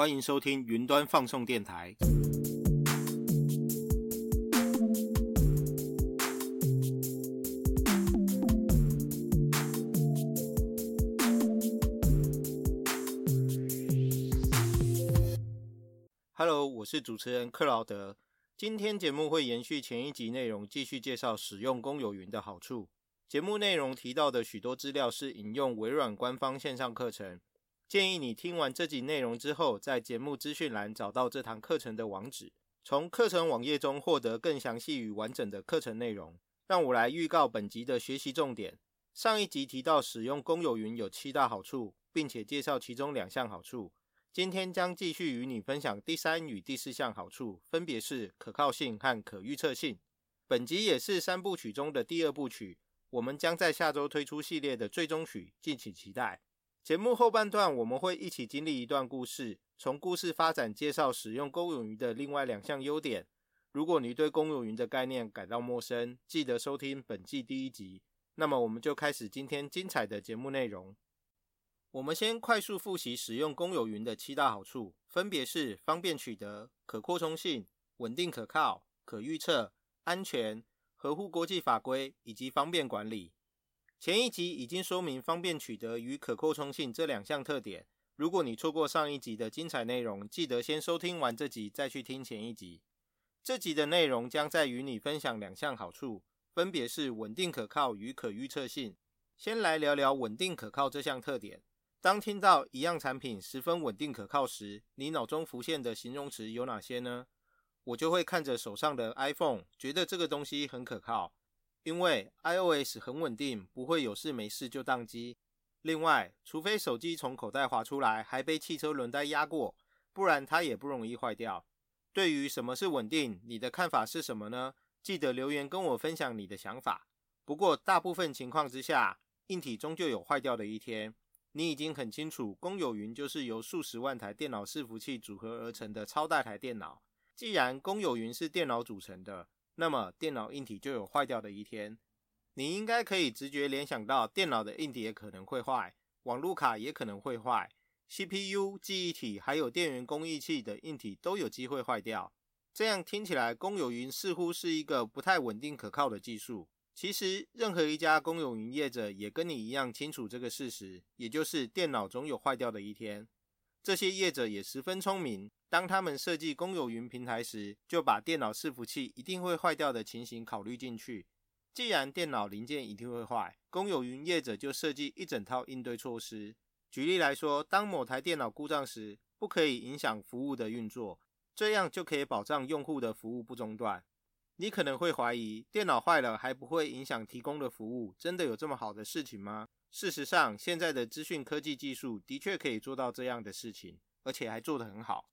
欢迎收听云端放送电台。Hello，我是主持人克劳德。今天节目会延续前一集内容，继续介绍使用公有云的好处。节目内容提到的许多资料是引用微软官方线上课程。建议你听完这集内容之后，在节目资讯栏找到这堂课程的网址，从课程网页中获得更详细与完整的课程内容。让我来预告本集的学习重点。上一集提到使用公有云有七大好处，并且介绍其中两项好处。今天将继续与你分享第三与第四项好处，分别是可靠性和可预测性。本集也是三部曲中的第二部曲，我们将在下周推出系列的最终曲，敬请期待。节目后半段，我们会一起经历一段故事，从故事发展介绍使用公有云的另外两项优点。如果你对公有云的概念感到陌生，记得收听本季第一集。那么，我们就开始今天精彩的节目内容。我们先快速复习使用公有云的七大好处，分别是方便取得、可扩充性、稳定可靠、可预测、安全、合乎国际法规以及方便管理。前一集已经说明方便取得与可扩充性这两项特点。如果你错过上一集的精彩内容，记得先收听完这集再去听前一集。这集的内容将在与你分享两项好处，分别是稳定可靠与可预测性。先来聊聊稳定可靠这项特点。当听到一样产品十分稳定可靠时，你脑中浮现的形容词有哪些呢？我就会看着手上的 iPhone，觉得这个东西很可靠。因为 iOS 很稳定，不会有事没事就宕机。另外，除非手机从口袋滑出来还被汽车轮胎压过，不然它也不容易坏掉。对于什么是稳定，你的看法是什么呢？记得留言跟我分享你的想法。不过，大部分情况之下，硬体终究有坏掉的一天。你已经很清楚，公有云就是由数十万台电脑伺服器组合而成的超大台电脑。既然公有云是电脑组成的，那么电脑硬体就有坏掉的一天，你应该可以直觉联想到，电脑的硬体也可能会坏，网路卡也可能会坏，CPU、记忆体还有电源供应器的硬体都有机会坏掉。这样听起来，公有云似乎是一个不太稳定可靠的技术。其实，任何一家公有云业者也跟你一样清楚这个事实，也就是电脑总有坏掉的一天。这些业者也十分聪明。当他们设计公有云平台时，就把电脑伺服器一定会坏掉的情形考虑进去。既然电脑零件一定会坏，公有云业者就设计一整套应对措施。举例来说，当某台电脑故障时，不可以影响服务的运作，这样就可以保障用户的服务不中断。你可能会怀疑，电脑坏了还不会影响提供的服务，真的有这么好的事情吗？事实上，现在的资讯科技技术的确可以做到这样的事情，而且还做得很好。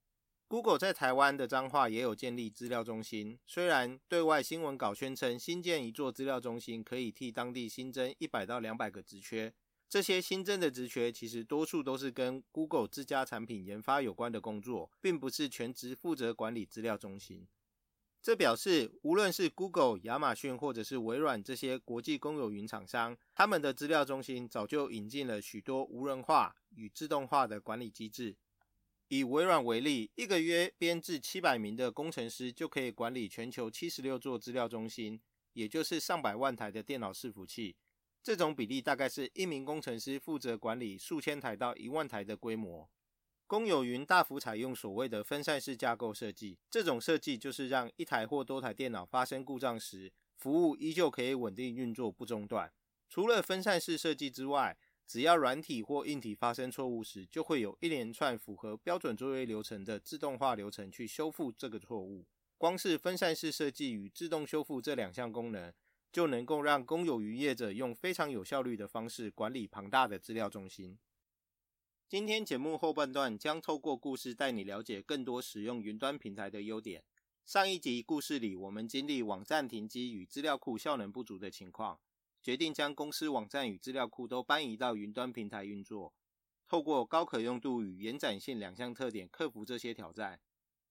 Google 在台湾的彰化也有建立资料中心，虽然对外新闻稿宣称新建一座资料中心可以替当地新增一百到两百个职缺，这些新增的职缺其实多数都是跟 Google 自家产品研发有关的工作，并不是全职负责管理资料中心。这表示，无论是 Google、亚马逊或者是微软这些国际公有云厂商，他们的资料中心早就引进了许多无人化与自动化的管理机制。以微软为例，一个月编制七百名的工程师就可以管理全球七十六座资料中心，也就是上百万台的电脑伺服器。这种比例大概是一名工程师负责管理数千台到一万台的规模。公有云大幅采用所谓的分散式架构设计，这种设计就是让一台或多台电脑发生故障时，服务依旧可以稳定运作不中断。除了分散式设计之外，只要软体或硬体发生错误时，就会有一连串符合标准作业流程的自动化流程去修复这个错误。光是分散式设计与自动修复这两项功能，就能够让公有云业者用非常有效率的方式管理庞大的资料中心。今天节目后半段将透过故事带你了解更多使用云端平台的优点。上一集故事里，我们经历网站停机与资料库效能不足的情况。决定将公司网站与资料库都搬移到云端平台运作，透过高可用度与延展性两项特点克服这些挑战。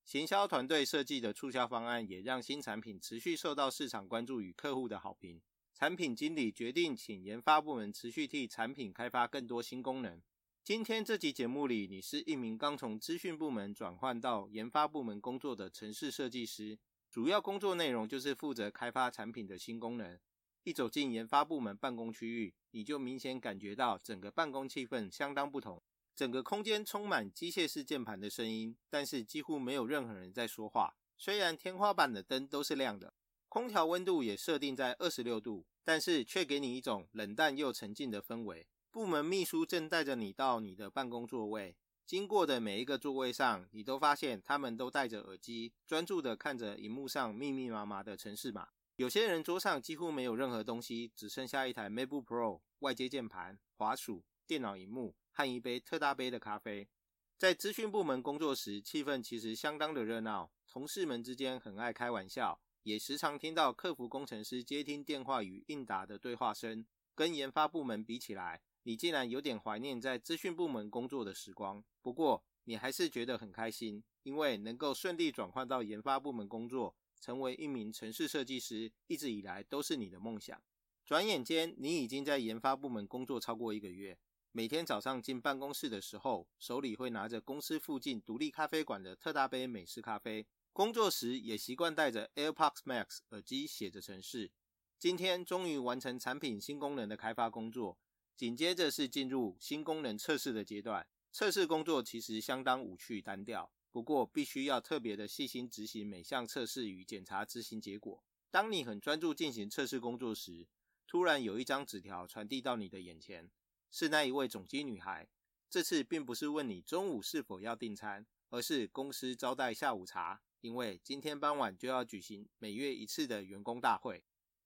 行销团队设计的促销方案也让新产品持续受到市场关注与客户的好评。产品经理决定请研发部门持续替产品开发更多新功能。今天这集节目里，你是一名刚从资讯部门转换到研发部门工作的城市设计师，主要工作内容就是负责开发产品的新功能。一走进研发部门办公区域，你就明显感觉到整个办公气氛相当不同。整个空间充满机械式键盘的声音，但是几乎没有任何人在说话。虽然天花板的灯都是亮的，空调温度也设定在二十六度，但是却给你一种冷淡又沉静的氛围。部门秘书正带着你到你的办公座位，经过的每一个座位上，你都发现他们都戴着耳机，专注地看着荧幕上密密麻麻的城市码。有些人桌上几乎没有任何东西，只剩下一台 MacBook Pro、外接键盘、滑鼠、电脑荧幕。和一杯特大杯的咖啡，在资讯部门工作时，气氛其实相当的热闹。同事们之间很爱开玩笑，也时常听到客服工程师接听电话与应答的对话声。跟研发部门比起来，你竟然有点怀念在资讯部门工作的时光。不过，你还是觉得很开心，因为能够顺利转换到研发部门工作，成为一名城市设计师，一直以来都是你的梦想。转眼间，你已经在研发部门工作超过一个月。每天早上进办公室的时候，手里会拿着公司附近独立咖啡馆的特大杯美式咖啡。工作时也习惯戴着 AirPods Max 耳机写着程式。今天终于完成产品新功能的开发工作，紧接着是进入新功能测试的阶段。测试工作其实相当无趣单调，不过必须要特别的细心执行每项测试与检查执行结果。当你很专注进行测试工作时，突然有一张纸条传递到你的眼前。是那一位总机女孩，这次并不是问你中午是否要订餐，而是公司招待下午茶，因为今天傍晚就要举行每月一次的员工大会。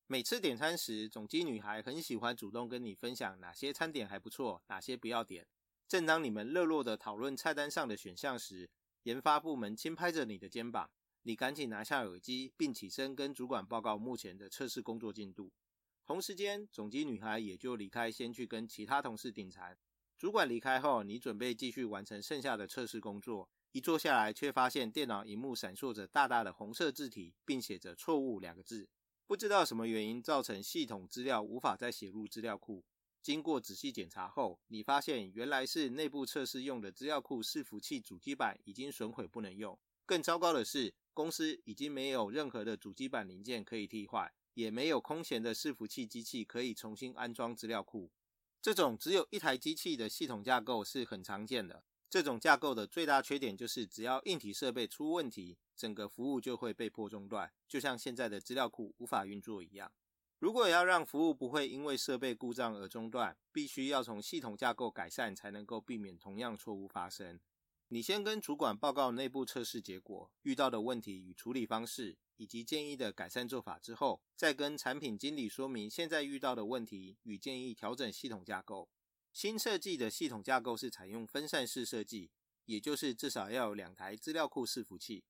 每次点餐时，总机女孩很喜欢主动跟你分享哪些餐点还不错，哪些不要点。正当你们热络的讨论菜单上的选项时，研发部门轻拍着你的肩膀，你赶紧拿下耳机，并起身跟主管报告目前的测试工作进度。同时间，总机女孩也就离开，先去跟其他同事订餐。主管离开后，你准备继续完成剩下的测试工作。一坐下来，却发现电脑荧幕闪烁着大大的红色字体，并写着“错误”两个字。不知道什么原因造成系统资料无法再写入资料库。经过仔细检查后，你发现原来是内部测试用的资料库伺服器主机板已经损毁不能用。更糟糕的是，公司已经没有任何的主机板零件可以替换。也没有空闲的伺服器机器可以重新安装资料库。这种只有一台机器的系统架构是很常见的。这种架构的最大缺点就是，只要硬体设备出问题，整个服务就会被迫中断，就像现在的资料库无法运作一样。如果要让服务不会因为设备故障而中断，必须要从系统架构改善，才能够避免同样错误发生。你先跟主管报告内部测试结果、遇到的问题与处理方式。以及建议的改善做法之后，再跟产品经理说明现在遇到的问题与建议调整系统架构。新设计的系统架构是采用分散式设计，也就是至少要有两台资料库伺服器。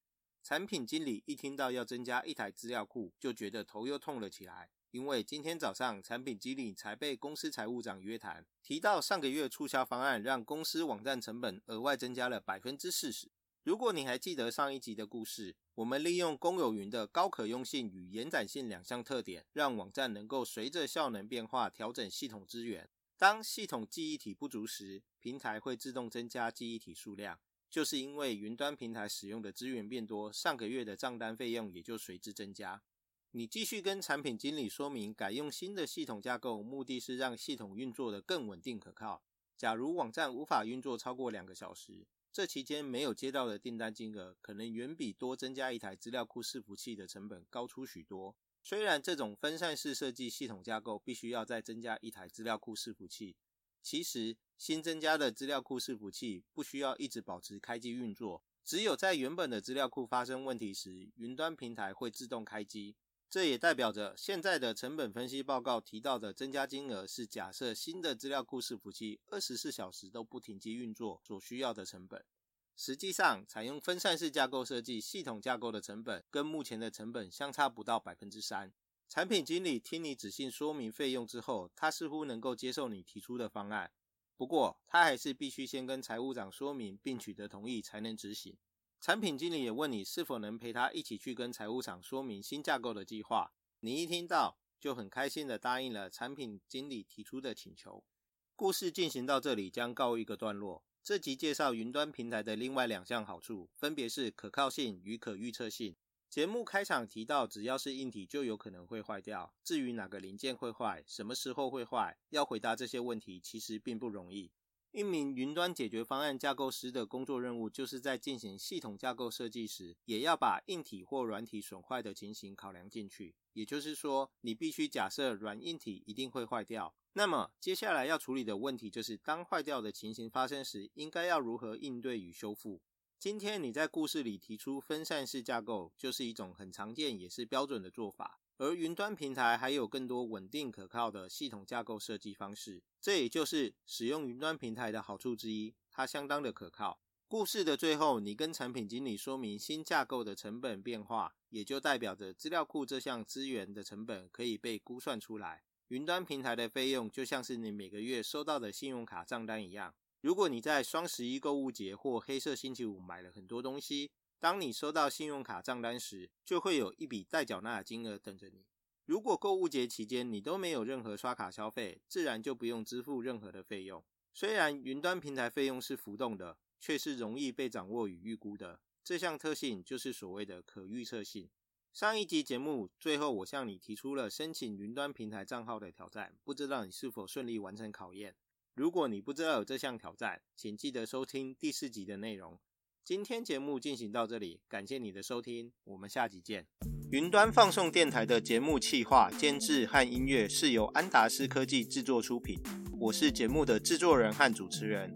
产品经理一听到要增加一台资料库，就觉得头又痛了起来，因为今天早上产品经理才被公司财务长约谈，提到上个月促销方案让公司网站成本额外增加了百分之四十。如果你还记得上一集的故事，我们利用公有云的高可用性与延展性两项特点，让网站能够随着效能变化调整系统资源。当系统记忆体不足时，平台会自动增加记忆体数量。就是因为云端平台使用的资源变多，上个月的账单费用也就随之增加。你继续跟产品经理说明，改用新的系统架构，目的是让系统运作的更稳定可靠。假如网站无法运作超过两个小时。这期间没有接到的订单金额，可能远比多增加一台资料库伺服器的成本高出许多。虽然这种分散式设计系统架构必须要再增加一台资料库伺服器，其实新增加的资料库伺服器不需要一直保持开机运作，只有在原本的资料库发生问题时，云端平台会自动开机。这也代表着现在的成本分析报告提到的增加金额是假设新的资料库伺服器二十四小时都不停机运作所需要的成本。实际上，采用分散式架构设计系统架构的成本跟目前的成本相差不到百分之三。产品经理听你仔细说明费用之后，他似乎能够接受你提出的方案，不过他还是必须先跟财务长说明并取得同意才能执行。产品经理也问你是否能陪他一起去跟财务长说明新架构的计划。你一听到就很开心的答应了产品经理提出的请求。故事进行到这里将告一个段落。这集介绍云端平台的另外两项好处，分别是可靠性与可预测性。节目开场提到，只要是硬体就有可能会坏掉。至于哪个零件会坏，什么时候会坏，要回答这些问题其实并不容易。一名云端解决方案架构师的工作任务，就是在进行系统架构设计时，也要把硬体或软体损坏的情形考量进去。也就是说，你必须假设软硬体一定会坏掉。那么，接下来要处理的问题就是，当坏掉的情形发生时，应该要如何应对与修复？今天你在故事里提出分散式架构，就是一种很常见也是标准的做法。而云端平台还有更多稳定可靠的系统架构设计方式，这也就是使用云端平台的好处之一，它相当的可靠。故事的最后，你跟产品经理说明新架构的成本变化，也就代表着资料库这项资源的成本可以被估算出来。云端平台的费用就像是你每个月收到的信用卡账单一样。如果你在双十一购物节或黑色星期五买了很多东西，当你收到信用卡账单时，就会有一笔待缴纳的金额等着你。如果购物节期间你都没有任何刷卡消费，自然就不用支付任何的费用。虽然云端平台费用是浮动的，却是容易被掌握与预估的。这项特性就是所谓的可预测性。上一集节目最后，我向你提出了申请云端平台账号的挑战，不知道你是否顺利完成考验？如果你不知道有这项挑战，请记得收听第四集的内容。今天节目进行到这里，感谢你的收听，我们下集见。云端放送电台的节目企划、监制和音乐是由安达斯科技制作出品，我是节目的制作人和主持人。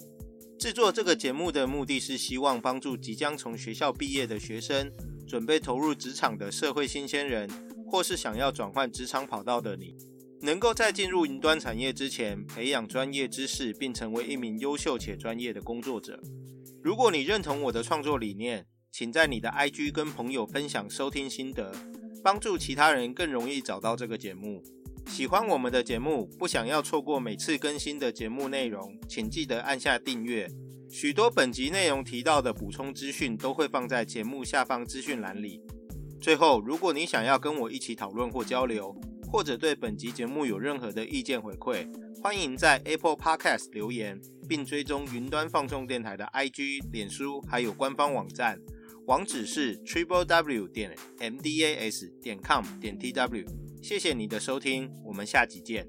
制作这个节目的目的是希望帮助即将从学校毕业的学生，准备投入职场的社会新鲜人，或是想要转换职场跑道的你，能够在进入云端产业之前，培养专业知识，并成为一名优秀且专业的工作者。如果你认同我的创作理念，请在你的 IG 跟朋友分享收听心得，帮助其他人更容易找到这个节目。喜欢我们的节目，不想要错过每次更新的节目内容，请记得按下订阅。许多本集内容提到的补充资讯都会放在节目下方资讯栏里。最后，如果你想要跟我一起讨论或交流，或者对本集节目有任何的意见回馈，欢迎在 Apple Podcast 留言，并追踪云端放送电台的 IG、脸书，还有官方网站，网址是 triple w 点 m d a s 点 com 点 t w。谢谢你的收听，我们下集见。